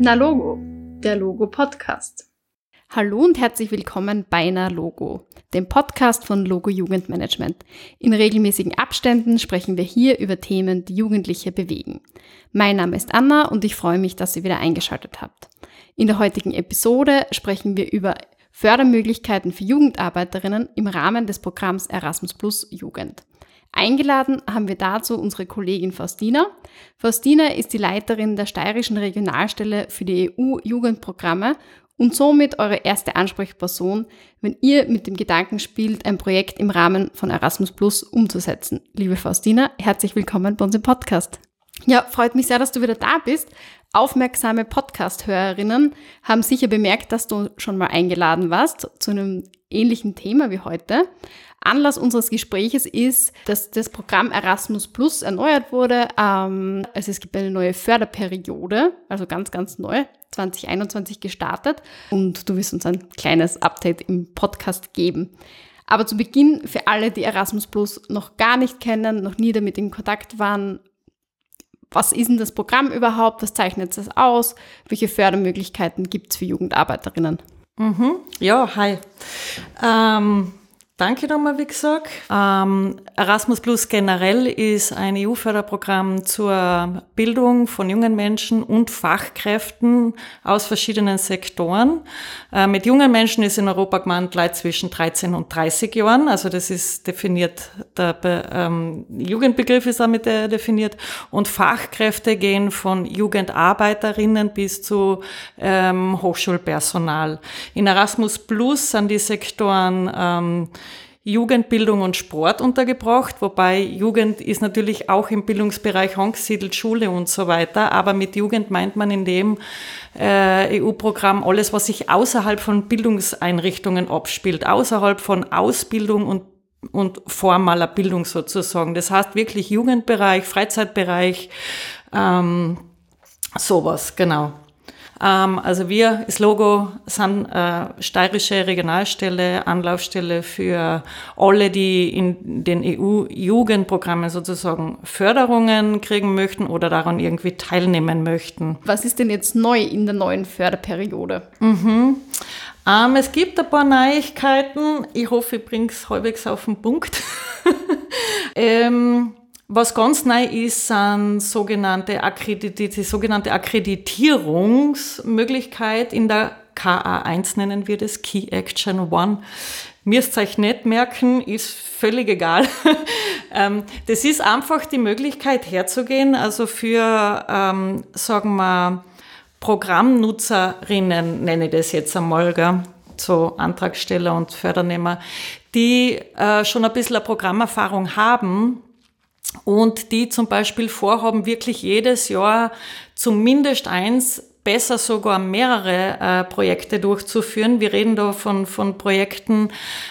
Na Logo, der Logo Podcast. Hallo und herzlich willkommen bei Na Logo, dem Podcast von Logo Jugendmanagement. In regelmäßigen Abständen sprechen wir hier über Themen, die Jugendliche bewegen. Mein Name ist Anna und ich freue mich, dass ihr wieder eingeschaltet habt. In der heutigen Episode sprechen wir über Fördermöglichkeiten für Jugendarbeiterinnen im Rahmen des Programms Erasmus Plus Jugend. Eingeladen haben wir dazu unsere Kollegin Faustina. Faustina ist die Leiterin der steirischen Regionalstelle für die EU-Jugendprogramme und somit eure erste Ansprechperson, wenn ihr mit dem Gedanken spielt, ein Projekt im Rahmen von Erasmus Plus umzusetzen. Liebe Faustina, herzlich willkommen bei uns im Podcast. Ja, freut mich sehr, dass du wieder da bist. Aufmerksame Podcast-Hörerinnen haben sicher bemerkt, dass du schon mal eingeladen warst zu einem ähnlichen Thema wie heute. Anlass unseres Gespräches ist, dass das Programm Erasmus Plus erneuert wurde. Ähm, also es gibt eine neue Förderperiode, also ganz, ganz neu, 2021 gestartet. Und du wirst uns ein kleines Update im Podcast geben. Aber zu Beginn, für alle, die Erasmus Plus noch gar nicht kennen, noch nie damit in Kontakt waren, was ist denn das Programm überhaupt? Was zeichnet es aus? Welche Fördermöglichkeiten gibt es für Jugendarbeiterinnen? Mhm. Ja, hi. Ähm, Danke nochmal, wie gesagt. Ähm, Erasmus Plus generell ist ein EU-Förderprogramm zur Bildung von jungen Menschen und Fachkräften aus verschiedenen Sektoren. Äh, mit jungen Menschen ist in Europa gemeint Leute zwischen 13 und 30 Jahren. Also das ist definiert, der ähm, Jugendbegriff ist damit äh, definiert. Und Fachkräfte gehen von Jugendarbeiterinnen bis zu ähm, Hochschulpersonal. In Erasmus Plus sind die Sektoren Jugendbildung und Sport untergebracht, wobei Jugend ist natürlich auch im Bildungsbereich angesiedelt, Schule und so weiter, aber mit Jugend meint man in dem äh, EU-Programm alles, was sich außerhalb von Bildungseinrichtungen abspielt, außerhalb von Ausbildung und und formaler Bildung sozusagen. Das heißt wirklich Jugendbereich, Freizeitbereich, ähm, sowas, genau. Ähm, also wir, das Logo, sind äh, steirische Regionalstelle, Anlaufstelle für alle, die in den EU-Jugendprogrammen sozusagen Förderungen kriegen möchten oder daran irgendwie teilnehmen möchten. Was ist denn jetzt neu in der neuen Förderperiode? Mhm. Ähm, es gibt ein paar Neuigkeiten. Ich hoffe, ich bringe es halbwegs auf den Punkt. ähm, was ganz neu ist, sind sogenannte Akkredit die sogenannte Akkreditierungsmöglichkeit in der KA1 nennen wir das, Key Action One. Müsst euch nicht merken, ist völlig egal. Ähm, das ist einfach die Möglichkeit herzugehen, also für, ähm, sagen wir, Programmnutzerinnen, nenne ich das jetzt einmal, gell? so Antragsteller und Fördernehmer, die äh, schon ein bisschen eine Programmerfahrung haben, und die zum Beispiel vorhaben, wirklich jedes Jahr zumindest eins, besser sogar mehrere äh, Projekte durchzuführen. Wir reden da von, von Projekten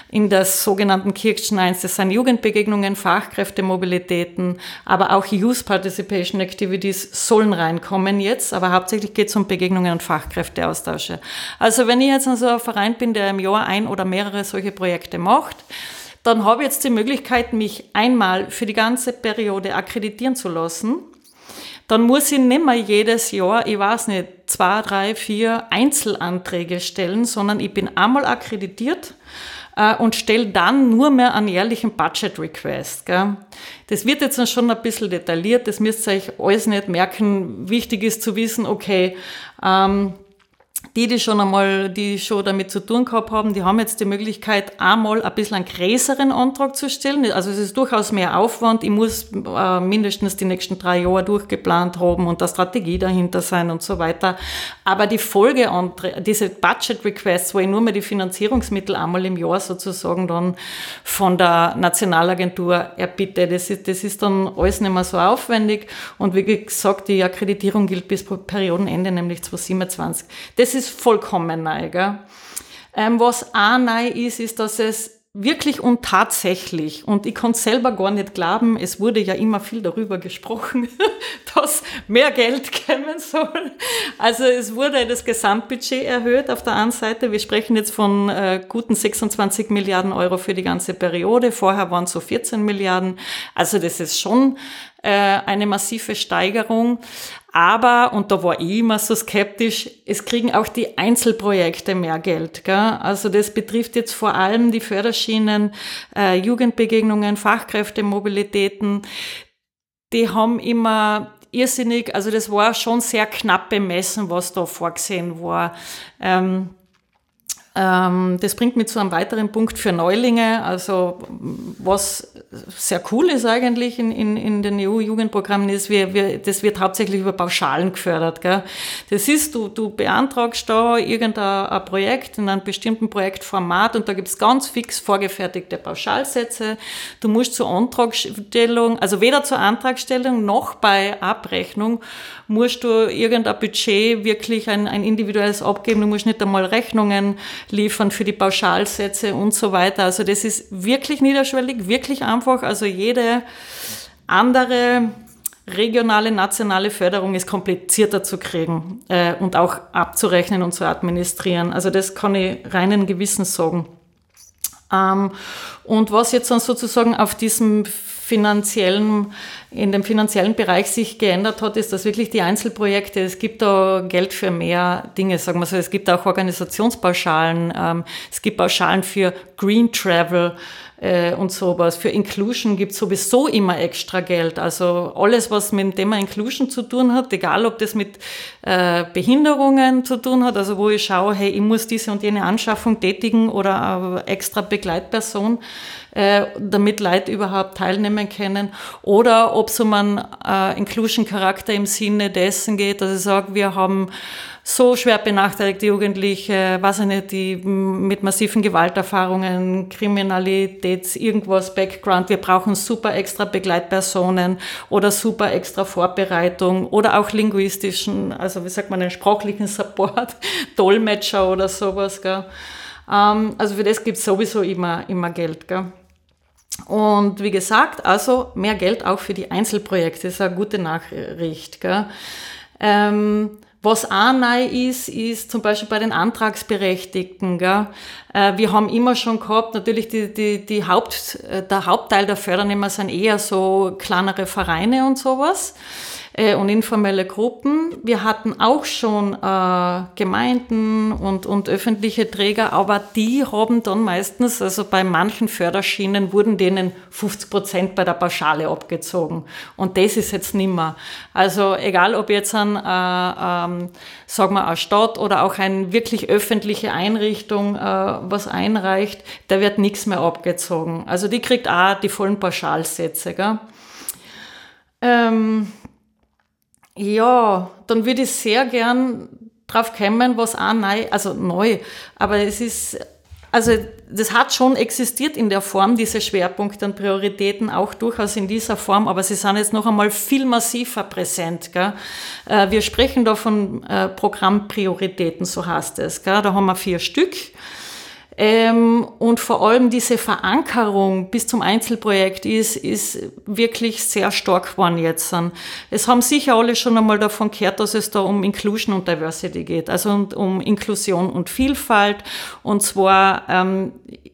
in der sogenannten Kirchen 1. Das sind Jugendbegegnungen, Fachkräftemobilitäten, aber auch Youth Participation Activities sollen reinkommen jetzt, aber hauptsächlich geht es um Begegnungen und Fachkräfteaustausche. Also wenn ich jetzt also ein Verein bin, der im Jahr ein oder mehrere solche Projekte macht, dann habe ich jetzt die Möglichkeit, mich einmal für die ganze Periode akkreditieren zu lassen. Dann muss ich nicht mehr jedes Jahr, ich weiß nicht, zwei, drei, vier Einzelanträge stellen, sondern ich bin einmal akkreditiert äh, und stelle dann nur mehr einen jährlichen Budget Request. Das wird jetzt schon ein bisschen detailliert, das müsst ihr euch alles nicht merken. Wichtig ist zu wissen, okay, ähm, die, die schon einmal, die schon damit zu tun gehabt haben, die haben jetzt die Möglichkeit, einmal ein bisschen einen größeren Antrag zu stellen. Also es ist durchaus mehr Aufwand. Ich muss äh, mindestens die nächsten drei Jahre durchgeplant haben und da Strategie dahinter sein und so weiter. Aber die Folgeanträge, diese Budget Requests, wo ich nur mehr die Finanzierungsmittel einmal im Jahr sozusagen dann von der Nationalagentur erbitte, das ist, das ist dann alles nicht mehr so aufwendig. Und wie gesagt, die Akkreditierung gilt bis Periodenende, nämlich 2027. Das ist vollkommen neu. Gell? Ähm, was auch neu ist, ist, dass es wirklich und tatsächlich, und ich konnte selber gar nicht glauben, es wurde ja immer viel darüber gesprochen, dass mehr Geld kommen soll. Also es wurde das Gesamtbudget erhöht auf der einen Seite. Wir sprechen jetzt von äh, guten 26 Milliarden Euro für die ganze Periode. Vorher waren es so 14 Milliarden. Also das ist schon äh, eine massive Steigerung. Aber, und da war ich immer so skeptisch, es kriegen auch die Einzelprojekte mehr Geld. Gell? Also das betrifft jetzt vor allem die Förderschienen, äh, Jugendbegegnungen, Fachkräftemobilitäten. Die haben immer irrsinnig, also das war schon sehr knapp bemessen, was da vorgesehen war. Ähm, das bringt mich zu einem weiteren Punkt für Neulinge. Also was sehr cool ist eigentlich in, in, in den EU-Jugendprogrammen ist, wir, wir, das wird hauptsächlich über Pauschalen gefördert. Gell? Das ist, du, du beantragst da irgendein Projekt in einem bestimmten Projektformat und da gibt es ganz fix vorgefertigte Pauschalsätze. Du musst zur Antragstellung, also weder zur Antragstellung noch bei Abrechnung musst du irgendein Budget wirklich ein, ein individuelles abgeben. Du musst nicht einmal Rechnungen liefern für die Pauschalsätze und so weiter. Also das ist wirklich niederschwellig, wirklich einfach. Also jede andere regionale, nationale Förderung ist komplizierter zu kriegen äh, und auch abzurechnen und zu administrieren. Also das kann ich reinen Gewissens sagen. Ähm, und was jetzt dann sozusagen auf diesem finanziellen, in dem finanziellen Bereich sich geändert hat, ist, dass wirklich die Einzelprojekte, es gibt da Geld für mehr Dinge, sagen wir so, es gibt auch Organisationspauschalen, ähm, es gibt Pauschalen für Green Travel, äh, und sowas. Für Inclusion gibt es sowieso immer extra Geld. Also alles, was mit dem Thema Inclusion zu tun hat, egal ob das mit äh, Behinderungen zu tun hat, also wo ich schaue, hey, ich muss diese und jene Anschaffung tätigen oder extra Begleitperson, äh, damit Leute überhaupt teilnehmen können. Oder ob es um einen äh, Inclusion-Charakter im Sinne dessen geht, dass ich sage, wir haben so schwer benachteiligte Jugendliche, weiß ich nicht, die mit massiven Gewalterfahrungen, Kriminalitäts, irgendwas, Background. Wir brauchen super extra Begleitpersonen oder super extra Vorbereitung oder auch linguistischen, also wie sagt man, einen sprachlichen Support, Dolmetscher oder sowas. Gell. Ähm, also für das gibt es sowieso immer, immer Geld. Gell. Und wie gesagt, also mehr Geld auch für die Einzelprojekte, ist eine gute Nachricht. Gell. Ähm, was auch neu ist, ist zum Beispiel bei den Antragsberechtigten. Gell? Äh, wir haben immer schon gehabt, natürlich die, die, die Haupt, äh, der Hauptteil der Fördernehmer sind eher so kleinere Vereine und sowas äh, und informelle Gruppen. Wir hatten auch schon äh, Gemeinden und, und öffentliche Träger, aber die haben dann meistens, also bei manchen Förderschienen wurden denen 50 Prozent bei der Pauschale abgezogen. Und das ist jetzt nimmer. Also egal, ob jetzt ein, äh, ähm, sagen wir, eine Stadt oder auch eine wirklich öffentliche Einrichtung äh, was einreicht, da wird nichts mehr abgezogen. Also die kriegt auch die vollen Pauschalsätze. Gell? Ähm, ja, dann würde ich sehr gern drauf kommen, was auch neu, also neu, aber es ist, also das hat schon existiert in der Form, diese Schwerpunkte und Prioritäten, auch durchaus in dieser Form, aber sie sind jetzt noch einmal viel massiver präsent. Gell? Äh, wir sprechen da von äh, Programmprioritäten, so heißt es. Gell? Da haben wir vier Stück. Ähm, und vor allem diese Verankerung bis zum Einzelprojekt ist, ist wirklich sehr stark geworden jetzt. Es haben sicher alle schon einmal davon gehört, dass es da um Inclusion und Diversity geht, also um Inklusion und Vielfalt. Und zwar, ähm, äh,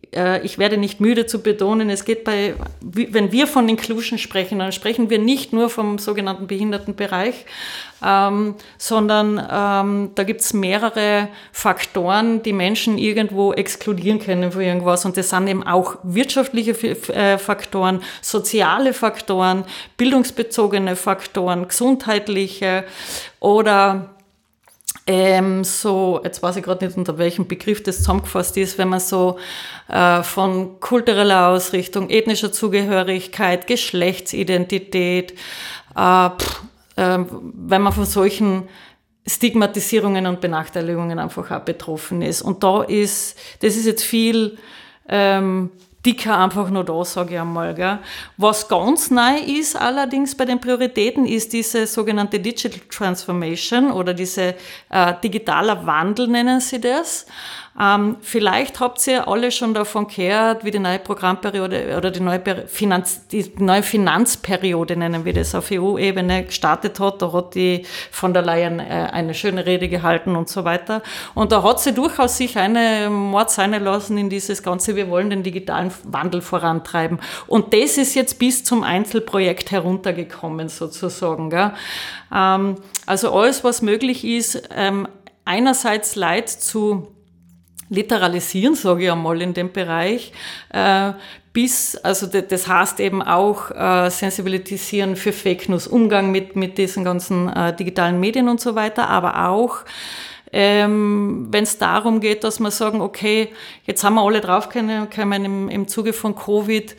ich werde nicht müde zu betonen, es geht bei, wenn wir von Inclusion sprechen, dann sprechen wir nicht nur vom sogenannten Behindertenbereich, ähm, sondern ähm, da gibt es mehrere Faktoren, die Menschen irgendwo exkludieren können von irgendwas. Und das sind eben auch wirtschaftliche äh, Faktoren, soziale Faktoren, bildungsbezogene Faktoren, gesundheitliche oder ähm, so, jetzt weiß ich gerade nicht, unter welchem Begriff das zusammengefasst ist, wenn man so äh, von kultureller Ausrichtung, ethnischer Zugehörigkeit, Geschlechtsidentität, äh, pff, äh, wenn man von solchen Stigmatisierungen und Benachteiligungen einfach auch betroffen ist. Und da ist, das ist jetzt viel ähm, dicker einfach nur da, sage ich einmal. Gell. Was ganz neu ist allerdings bei den Prioritäten, ist diese sogenannte Digital Transformation oder diese äh, digitaler Wandel nennen sie das. Ähm, vielleicht habt ihr alle schon davon gehört, wie die neue Programmperiode oder die neue, Finanz, die neue Finanzperiode, nennen wir das, auf EU-Ebene gestartet hat. Da hat die von der Leyen äh, eine schöne Rede gehalten und so weiter. Und da hat sie durchaus sich eine Mord sein lassen in dieses Ganze, wir wollen den digitalen Wandel vorantreiben. Und das ist jetzt bis zum Einzelprojekt heruntergekommen sozusagen. Gell? Ähm, also alles, was möglich ist, ähm, einerseits Leid zu literalisieren, sage ich einmal, in dem Bereich, äh, bis, also das heißt eben auch äh, sensibilisieren für Fake News, Umgang mit, mit diesen ganzen äh, digitalen Medien und so weiter, aber auch ähm, wenn es darum geht, dass wir sagen, okay, jetzt haben wir alle draufgekommen im, im Zuge von Covid,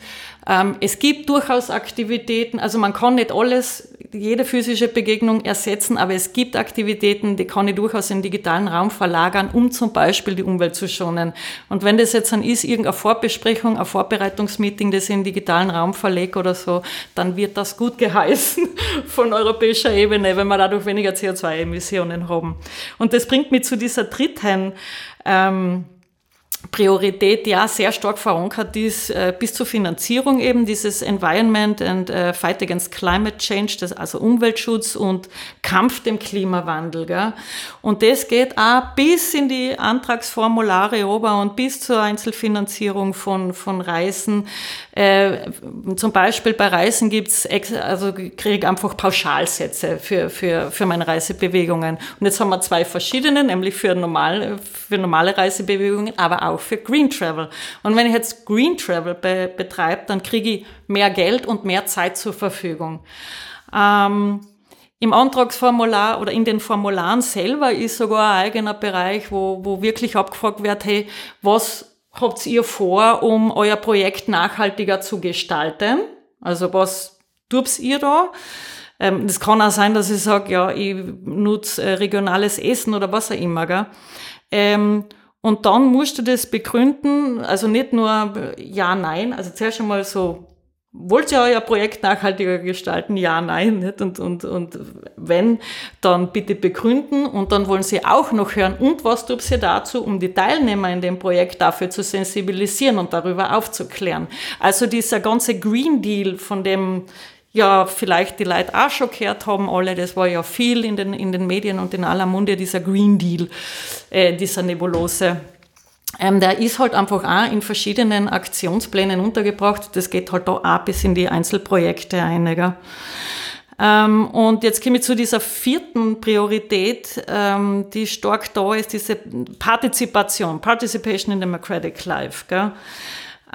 ähm, es gibt durchaus Aktivitäten, also man kann nicht alles, jede physische Begegnung ersetzen, aber es gibt Aktivitäten, die kann ich durchaus in den digitalen Raum verlagern, um zum Beispiel die Umwelt zu schonen. Und wenn das jetzt dann ist, irgendeine Vorbesprechung, ein Vorbereitungsmeeting, das ich in den digitalen Raum verlege oder so, dann wird das gut geheißen von europäischer Ebene, wenn wir dadurch weniger CO2-Emissionen haben. Und das bringt mich zu dieser dritten ähm, Priorität ja sehr stark verankert ist äh, bis zur Finanzierung eben dieses Environment and äh, Fight Against Climate Change, das, also Umweltschutz und Kampf dem Klimawandel. Gell? Und das geht auch bis in die Antragsformulare ober und bis zur Einzelfinanzierung von, von Reisen. Äh, zum Beispiel bei Reisen gibt's also kriege ich einfach Pauschalsätze für, für, für meine Reisebewegungen. Und jetzt haben wir zwei verschiedene, nämlich für normale, für normale Reisebewegungen, aber auch für Green Travel. Und wenn ich jetzt Green Travel be betreibe, dann kriege ich mehr Geld und mehr Zeit zur Verfügung. Ähm, im Antragsformular oder in den Formularen selber ist sogar ein eigener Bereich, wo, wo wirklich abgefragt wird, hey, was habt ihr vor, um euer Projekt nachhaltiger zu gestalten? Also was tut ihr da? Ähm, das kann auch sein, dass ich sage, ja, ich nutze äh, regionales Essen oder was auch immer. Gell? Ähm, und dann musst du das begründen, also nicht nur ja, nein, also zuerst einmal so wollt ihr euer Projekt nachhaltiger gestalten? Ja, nein. Nicht? Und, und, und wenn, dann bitte begründen. Und dann wollen sie auch noch hören, und was tut sie dazu, um die Teilnehmer in dem Projekt dafür zu sensibilisieren und darüber aufzuklären. Also dieser ganze Green Deal, von dem ja vielleicht die Leute auch schon gehört haben, alle, das war ja viel in den, in den Medien und in aller Munde, dieser Green Deal, äh, dieser Nebulose. Ähm, der ist halt einfach auch in verschiedenen Aktionsplänen untergebracht. Das geht halt da auch bis in die Einzelprojekte ein. Ähm, und jetzt komme ich zu dieser vierten Priorität, ähm, die stark da ist, diese Partizipation, Participation in Democratic Life. Gell?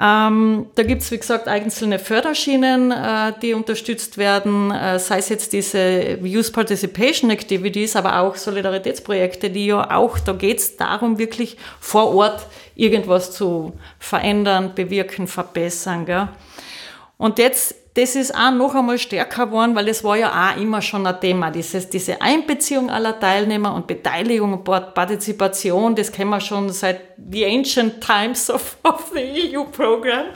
Ähm, da gibt's wie gesagt, einzelne Förderschienen, äh, die unterstützt werden, äh, sei es jetzt diese Youth Participation Activities, aber auch Solidaritätsprojekte, die ja auch, da geht's darum, wirklich vor Ort irgendwas zu verändern, bewirken, verbessern. Gell? Und jetzt das ist auch noch einmal stärker geworden, weil das war ja auch immer schon ein Thema. Dieses, diese Einbeziehung aller Teilnehmer und Beteiligung und Partizipation, das kennen wir schon seit the ancient times of, of the EU-Program,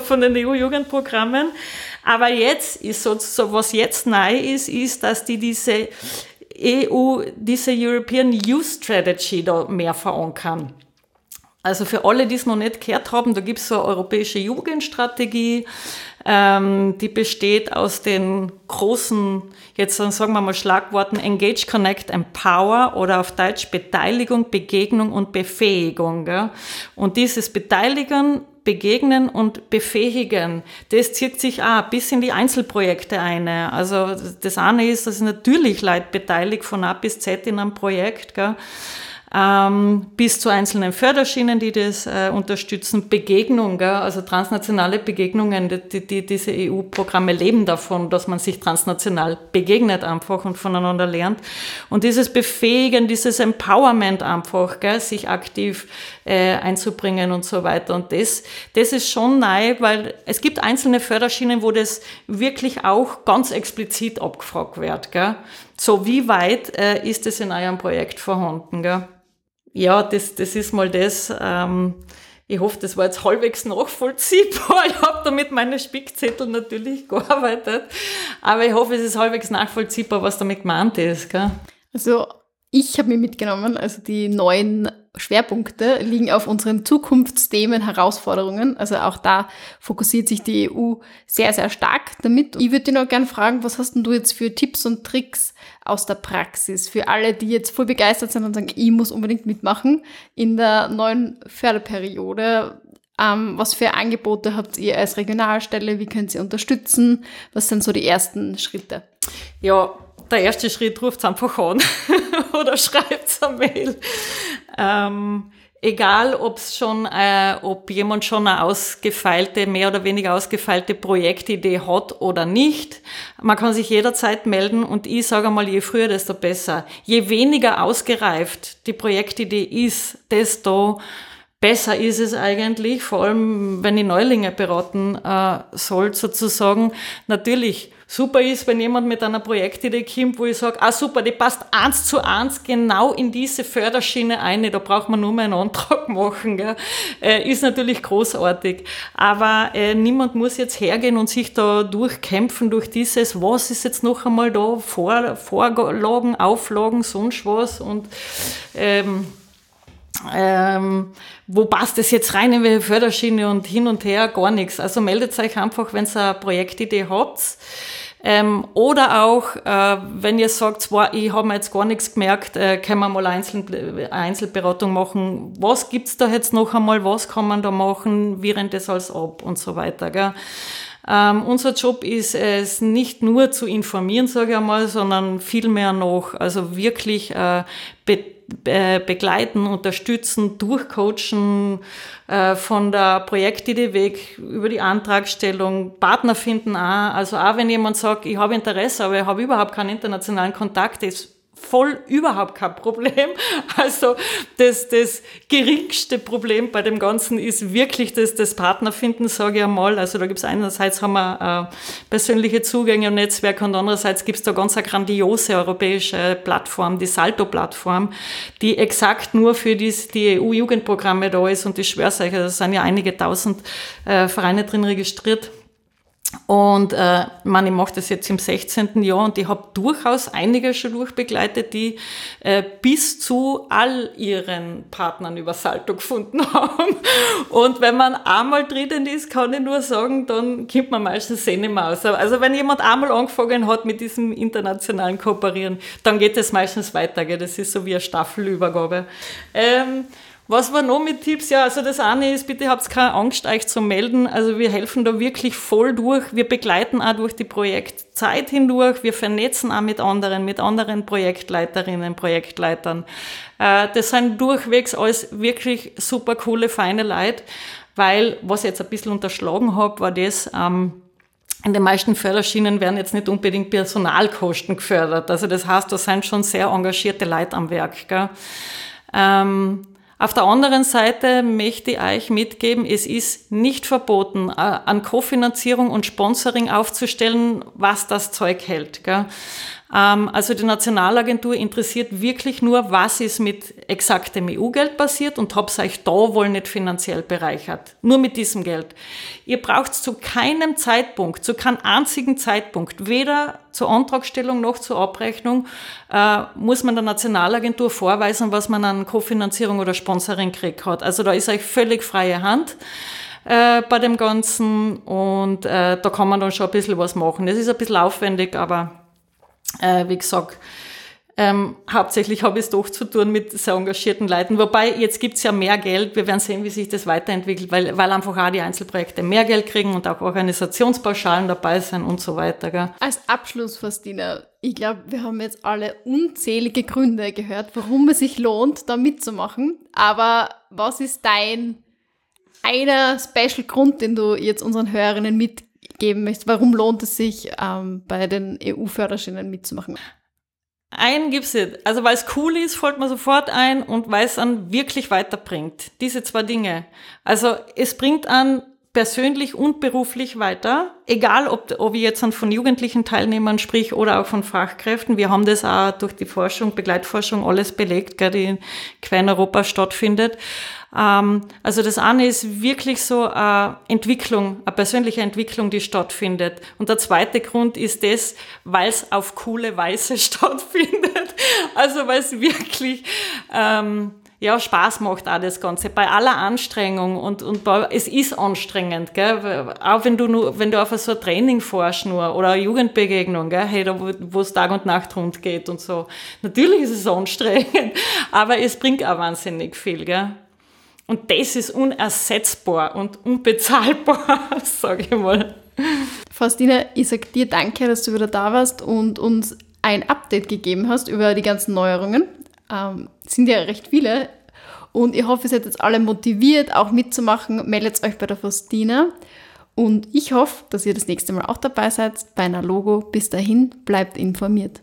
von den EU-Jugendprogrammen. Aber jetzt ist sozusagen, was jetzt neu ist, ist, dass die diese EU, diese European Youth Strategy da mehr verankern. Also für alle, die es noch nicht gehört haben, da gibt es so eine europäische Jugendstrategie, ähm, die besteht aus den großen, jetzt sagen wir mal Schlagworten Engage, Connect, Empower oder auf Deutsch Beteiligung, Begegnung und Befähigung. Gell? Und dieses Beteiligen, Begegnen und Befähigen, das zieht sich auch bis in die Einzelprojekte ein. Also das eine ist, dass natürlich Leute beteiligt von A bis Z in einem Projekt. Gell? Ähm, bis zu einzelnen Förderschienen, die das äh, unterstützen, Begegnung, gell? also transnationale Begegnungen, die, die, diese EU-Programme leben davon, dass man sich transnational begegnet einfach und voneinander lernt. Und dieses Befähigen, dieses Empowerment einfach, gell? sich aktiv äh, einzubringen und so weiter. Und das, das ist schon neu, weil es gibt einzelne Förderschienen, wo das wirklich auch ganz explizit abgefragt wird. Gell? So, wie weit äh, ist es in eurem Projekt vorhanden? Gell? Ja, das, das ist mal das. Ähm, ich hoffe, das war jetzt halbwegs nachvollziehbar. Ich habe da mit meinen Spickzetteln natürlich gearbeitet. Aber ich hoffe, es ist halbwegs nachvollziehbar, was damit gemeint ist. Gell? Also ich habe mir mitgenommen, also die neuen Schwerpunkte liegen auf unseren Zukunftsthemen, Herausforderungen. Also auch da fokussiert sich die EU sehr, sehr stark damit. Ich würde dich noch gerne fragen, was hast denn du jetzt für Tipps und Tricks aus der Praxis für alle, die jetzt voll begeistert sind und sagen, ich muss unbedingt mitmachen in der neuen Förderperiode? Ähm, was für Angebote habt ihr als Regionalstelle? Wie könnt ihr unterstützen? Was sind so die ersten Schritte? Ja, der erste Schritt ruft einfach an oder schreibt eine Mail. Ähm, egal, ob's schon, äh, ob jemand schon eine ausgefeilte, mehr oder weniger ausgefeilte Projektidee hat oder nicht. Man kann sich jederzeit melden und ich sage mal, je früher, desto besser. Je weniger ausgereift die Projektidee ist, desto besser ist es eigentlich, vor allem wenn ich Neulinge beraten äh, soll, sozusagen. Natürlich, super ist, wenn jemand mit einer Projektidee kommt, wo ich sage, ah super, die passt eins zu eins genau in diese Förderschiene ein, da braucht man nur mal einen Antrag machen. Gell? Äh, ist natürlich großartig. Aber äh, niemand muss jetzt hergehen und sich da durchkämpfen durch dieses, was ist jetzt noch einmal da, Vor Vorlagen, Auflagen, sonst was und ähm, ähm, wo passt es jetzt rein in welche Förderschiene und hin und her, gar nichts. Also meldet euch einfach, wenn ihr eine Projektidee habt. Ähm, oder auch, äh, wenn ihr sagt, ich habe mir jetzt gar nichts gemerkt, äh, können wir mal Einzel Einzelberatung machen. Was gibt's da jetzt noch einmal? Was kann man da machen? Wie rennt das alles ab? Und so weiter. Gell? Ähm, unser Job ist es nicht nur zu informieren, sage ich einmal, sondern vielmehr noch, also wirklich äh, begleiten, unterstützen, durchcoachen, äh, von der Projektidee weg über die Antragstellung, Partner finden auch. Also auch wenn jemand sagt, ich habe Interesse, aber ich habe überhaupt keinen internationalen Kontakt, ist voll überhaupt kein Problem. Also das, das geringste Problem bei dem Ganzen ist wirklich das, das Partnerfinden, sage ich einmal. Also da gibt es einerseits haben wir äh, persönliche Zugänge und Netzwerke und andererseits gibt es da ganz eine grandiose europäische Plattform, die Salto-Plattform, die exakt nur für die, die EU-Jugendprogramme da ist und ich schwöre euch, da sind ja einige tausend äh, Vereine drin registriert. Und äh, man, ich mache das jetzt im 16. Jahr und ich habe durchaus einige schon durchbegleitet, die äh, bis zu all ihren Partnern über Salto gefunden haben. Und wenn man einmal drinnen ist, kann ich nur sagen, dann kommt man meistens eh mehr aus. Also wenn jemand einmal angefangen hat mit diesem internationalen Kooperieren, dann geht es meistens weiter. Gell? Das ist so wie eine Staffelübergabe. Ähm, was war noch mit Tipps? Ja, also das eine ist, bitte habt keine Angst, euch zu melden. Also wir helfen da wirklich voll durch. Wir begleiten auch durch die Projektzeit hindurch. Wir vernetzen auch mit anderen, mit anderen Projektleiterinnen, Projektleitern. Äh, das sind durchwegs alles wirklich super coole, feine Leute, weil, was ich jetzt ein bisschen unterschlagen habe, war das, ähm, in den meisten Förderschienen werden jetzt nicht unbedingt Personalkosten gefördert. Also das heißt, da sind schon sehr engagierte Leute am Werk. Gell? Ähm, auf der anderen Seite möchte ich euch mitgeben, es ist nicht verboten, äh, an Kofinanzierung und Sponsoring aufzustellen, was das Zeug hält. Gell? Ähm, also die Nationalagentur interessiert wirklich nur, was ist mit exaktem EU-Geld passiert und euch da wohl nicht finanziell bereichert. Nur mit diesem Geld. Ihr braucht zu keinem Zeitpunkt, zu keinem einzigen Zeitpunkt, weder zur Antragstellung noch zur Abrechnung, äh, muss man der Nationalagentur vorweisen, was man an Kofinanzierung oder Sponsoring kriegt hat. Also da ist euch völlig freie Hand äh, bei dem Ganzen und äh, da kann man dann schon ein bisschen was machen. Das ist ein bisschen aufwendig, aber äh, wie gesagt, ähm, hauptsächlich habe ich es doch zu tun mit sehr engagierten Leuten. Wobei, jetzt gibt's ja mehr Geld. Wir werden sehen, wie sich das weiterentwickelt, weil, weil einfach auch die Einzelprojekte mehr Geld kriegen und auch Organisationspauschalen dabei sind und so weiter. Gell? Als Abschluss, Fastina, ich glaube, wir haben jetzt alle unzählige Gründe gehört, warum es sich lohnt, da mitzumachen. Aber was ist dein einer Special Grund, den du jetzt unseren Hörerinnen mit geben möchtest, warum lohnt es sich, ähm, bei den EU-Förderschienen mitzumachen? Einen gibt's nicht. Also weil es cool ist, fällt man sofort ein und weil es dann wirklich weiterbringt. Diese zwei Dinge. Also es bringt an persönlich und beruflich weiter, egal ob, ob ich jetzt von jugendlichen Teilnehmern sprich oder auch von Fachkräften. Wir haben das auch durch die Forschung, Begleitforschung alles belegt, die in quer Europa stattfindet. Ähm, also das eine ist wirklich so eine Entwicklung, eine persönliche Entwicklung, die stattfindet. Und der zweite Grund ist das, weil es auf coole Weise stattfindet. Also weil es wirklich ähm, ja, Spaß macht auch das Ganze. Bei aller Anstrengung und, und bei, es ist anstrengend, gell? Auch wenn du nur, wenn du auf so ein Training fährst nur oder eine Jugendbegegnung, gell? Hey, da, wo es Tag und Nacht rund geht und so. Natürlich ist es anstrengend, aber es bringt auch wahnsinnig viel, gell? Und das ist unersetzbar und unbezahlbar, sage ich mal. Faustina, ich sage dir danke, dass du wieder da warst und uns ein Update gegeben hast über die ganzen Neuerungen. Ähm, sind ja recht viele. Und ich hoffe, ihr seid jetzt alle motiviert, auch mitzumachen. Meldet euch bei der Faustina. Und ich hoffe, dass ihr das nächste Mal auch dabei seid bei einer Logo. Bis dahin, bleibt informiert.